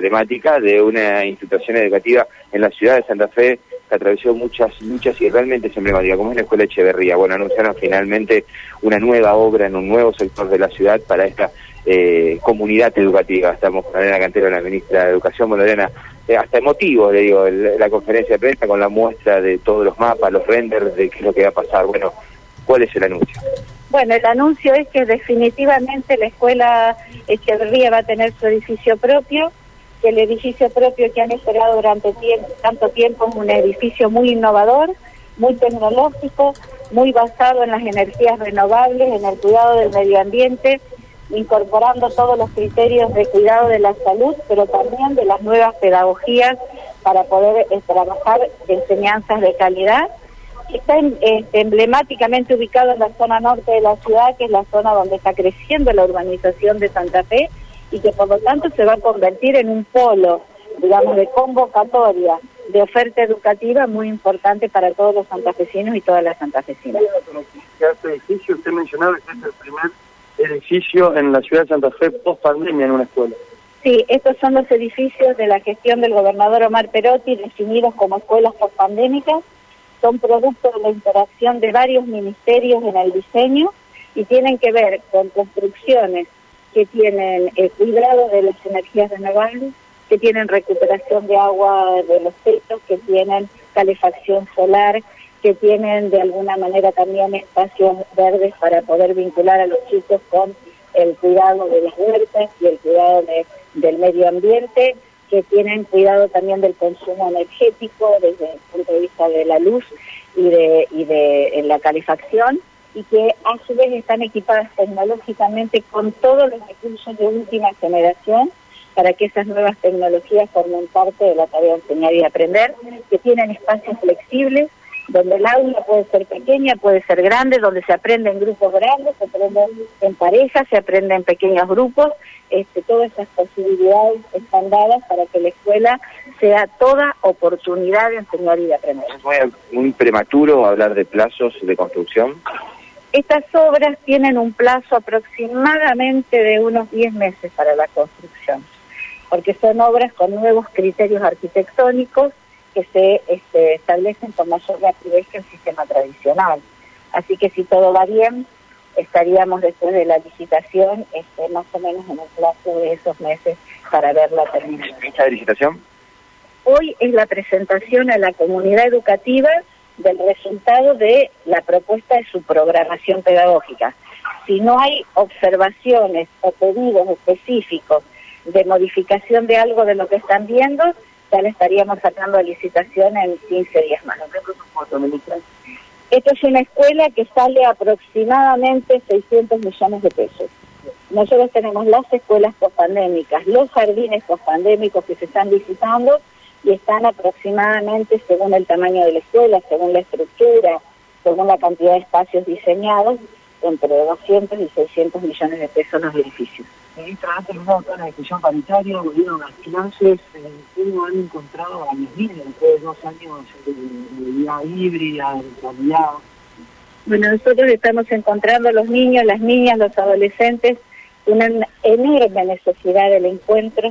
emblemática de una institución educativa en la ciudad de Santa Fe que atravesó muchas luchas y realmente es emblemática, como es la Escuela Echeverría. Bueno, anunciaron finalmente una nueva obra en un nuevo sector de la ciudad para esta eh, comunidad educativa. Estamos con Lorena Cantero, la ministra de Educación. Bueno, Lorena, eh, hasta emotivo, le digo, la conferencia de prensa con la muestra de todos los mapas, los renders de qué es lo que va a pasar. Bueno, ¿cuál es el anuncio? Bueno, el anuncio es que definitivamente la Escuela Echeverría va a tener su edificio propio que el edificio propio que han esperado durante tanto tiempo es un edificio muy innovador, muy tecnológico, muy basado en las energías renovables, en el cuidado del medio ambiente, incorporando todos los criterios de cuidado de la salud, pero también de las nuevas pedagogías para poder eh, trabajar enseñanzas de calidad. Está este, emblemáticamente ubicado en la zona norte de la ciudad, que es la zona donde está creciendo la urbanización de Santa Fe, y que por lo tanto se va a convertir en un polo, digamos, de convocatoria, de oferta educativa muy importante para todos los santafesinos y todas las santafesinas. Este edificio, usted mencionaba que es el primer edificio en la ciudad de Santa Fe post pandemia en una escuela. Sí, estos son los edificios de la gestión del gobernador Omar Perotti definidos como escuelas post pandémicas. Son producto de la interacción de varios ministerios en el diseño y tienen que ver con construcciones que tienen eh, cuidado de las energías renovables, que tienen recuperación de agua de los techos, que tienen calefacción solar, que tienen de alguna manera también espacios verdes para poder vincular a los chicos con el cuidado de las huertas y el cuidado del medio ambiente, que tienen cuidado también del consumo energético desde el punto de vista de la luz y de, y de la calefacción y que a su vez están equipadas tecnológicamente con todos los recursos de última generación para que esas nuevas tecnologías formen parte de la tarea de enseñar y aprender, que tienen espacios flexibles, donde el aula puede ser pequeña, puede ser grande, donde se aprende en grupos grandes, se aprende en parejas, se aprende en pequeños grupos, este, todas esas posibilidades están dadas para que la escuela sea toda oportunidad de enseñar y de aprender. ¿Es muy prematuro hablar de plazos de construcción? Estas obras tienen un plazo aproximadamente de unos 10 meses para la construcción, porque son obras con nuevos criterios arquitectónicos que se este, establecen con mayor rapidez que el sistema tradicional. Así que si todo va bien, estaríamos después de la licitación este, más o menos en el plazo de esos meses para verla terminada. ¿Fecha de licitación? Hoy es la presentación a la comunidad educativa del resultado de la propuesta de su programación pedagógica. Si no hay observaciones o pedidos específicos de modificación de algo de lo que están viendo, ya le estaríamos sacando licitación en 15 días más. Esto es una escuela que sale aproximadamente 600 millones de pesos. Nosotros tenemos las escuelas pospandémicas, los jardines pospandémicos que se están visitando y están aproximadamente, según el tamaño de la escuela, según la estructura, según la cantidad de espacios diseñados, entre 200 y 600 millones de pesos los edificios. Ministra, ha terminado toda la discusión paritaria, volvieron las clases, eh, ¿cómo han encontrado a los niños después de dos años de vida híbrida, de realidad? Bueno, nosotros estamos encontrando a los niños, las niñas, los adolescentes, una enorme necesidad del encuentro,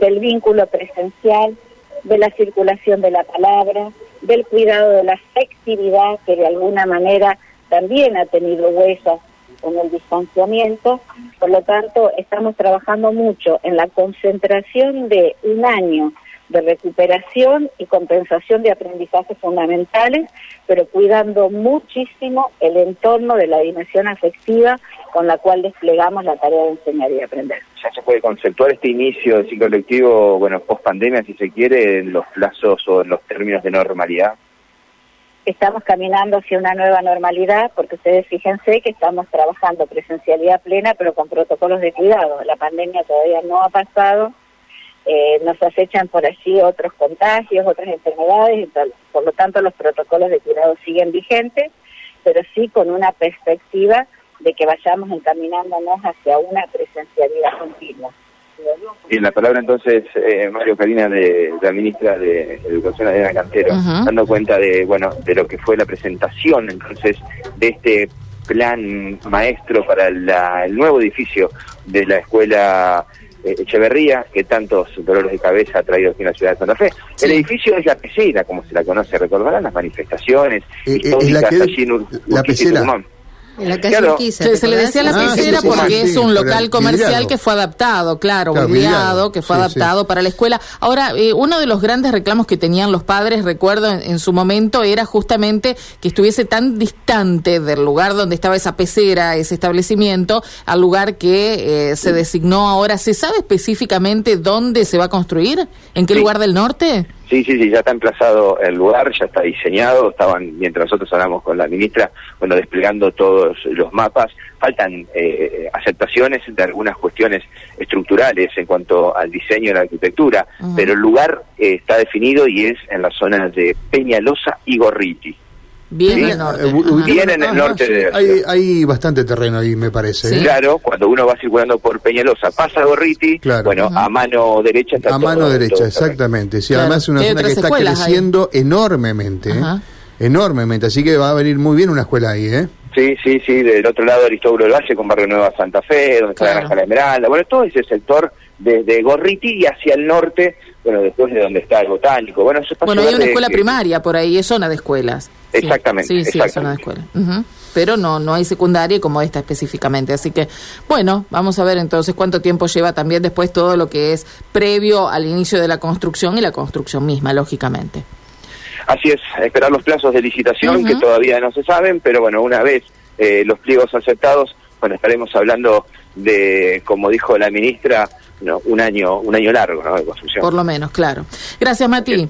del vínculo presencial, de la circulación de la palabra, del cuidado de la afectividad, que de alguna manera también ha tenido huellas en el distanciamiento. Por lo tanto, estamos trabajando mucho en la concentración de un año de recuperación y compensación de aprendizajes fundamentales, pero cuidando muchísimo el entorno de la dimensión afectiva con la cual desplegamos la tarea de enseñar y aprender. ¿Ya se puede conceptuar este inicio del ciclo lectivo, bueno, post pandemia, si se quiere, en los plazos o en los términos de normalidad? Estamos caminando hacia una nueva normalidad, porque ustedes fíjense que estamos trabajando presencialidad plena, pero con protocolos de cuidado. La pandemia todavía no ha pasado, eh, nos acechan por allí otros contagios, otras enfermedades, por lo tanto los protocolos de cuidado siguen vigentes, pero sí con una perspectiva de que vayamos encaminándonos hacia una presencialidad continua. Y la palabra entonces, eh, Mario Karina, de, la ministra de Educación, Adriana Cantero, dando cuenta de, bueno, de lo que fue la presentación entonces de este plan maestro para el nuevo edificio de la escuela Echeverría, que tantos dolores de cabeza ha traído aquí en la ciudad de Santa Fe. El edificio es la pecera, como se la conoce, recordarán las manifestaciones Eh, eh, históricas es la que- allí en Ur- la Urquiza y pecera. Tucumán. En la calle Claro. Urquiza, Se, ¿te se le decía la Ah, sí, pecera sí, sí, porque sí, es un local comercial vidriado. que fue adaptado, claro, Claro, vidriado, vidriado, que fue sí, adaptado para la escuela. Ahora, eh, uno de los grandes reclamos que tenían los padres, recuerdo en, en su momento, era justamente que estuviese tan distante del lugar donde estaba esa pecera, ese establecimiento, al lugar que eh, se designó ahora. ¿Se sabe específicamente dónde se va a construir? ¿En qué Sí. lugar del norte? Sí, sí, sí, ya está emplazado el lugar, ya está diseñado, estaban, mientras nosotros hablamos con la ministra, bueno, desplegando todos los mapas, faltan eh, aceptaciones de algunas cuestiones estructurales en cuanto al diseño y la arquitectura, pero el lugar eh, está definido y es en la zona de Peñalosa y Gorriti. Bien Sí, al norte. Eh, Bien en el Ajá, norte de hay, bastante terreno ahí, me parece. Sí. ¿eh? Claro, cuando uno va circulando por Peñalosa, pasa a Gorriti, Claro. bueno, a mano derecha está A todo- mano derecha, todo exactamente. Sí, Claro, además es una zona que está ahí. creciendo enormemente. ¿eh? Enormemente, así que va a venir muy bien una escuela ahí, ¿eh? Sí, sí, sí, del otro lado Aristóbulo del Valle con Barrio Nueva Santa Fe, donde está Claro. la Granja La Esmeralda, bueno, todo ese sector desde Gorriti y hacia el norte, bueno, después de donde está el botánico, bueno, eso Bueno, hay una escuela primaria por ahí, es zona de escuelas. Exactamente, Sí, sí, es zona de exactamente. escuela. Ujú. Pero no, no hay secundaria como esta específicamente. Así que, bueno, vamos a ver entonces cuánto tiempo lleva también después todo lo que es previo al inicio de la construcción y la construcción misma, lógicamente. Así es, esperar los plazos de licitación que todavía no se saben, pero bueno, una vez eh, los pliegos aceptados, bueno, estaremos hablando de, como dijo la ministra, no, un año un año largo ¿no? de construcción. Por lo menos, claro. Gracias, Mati.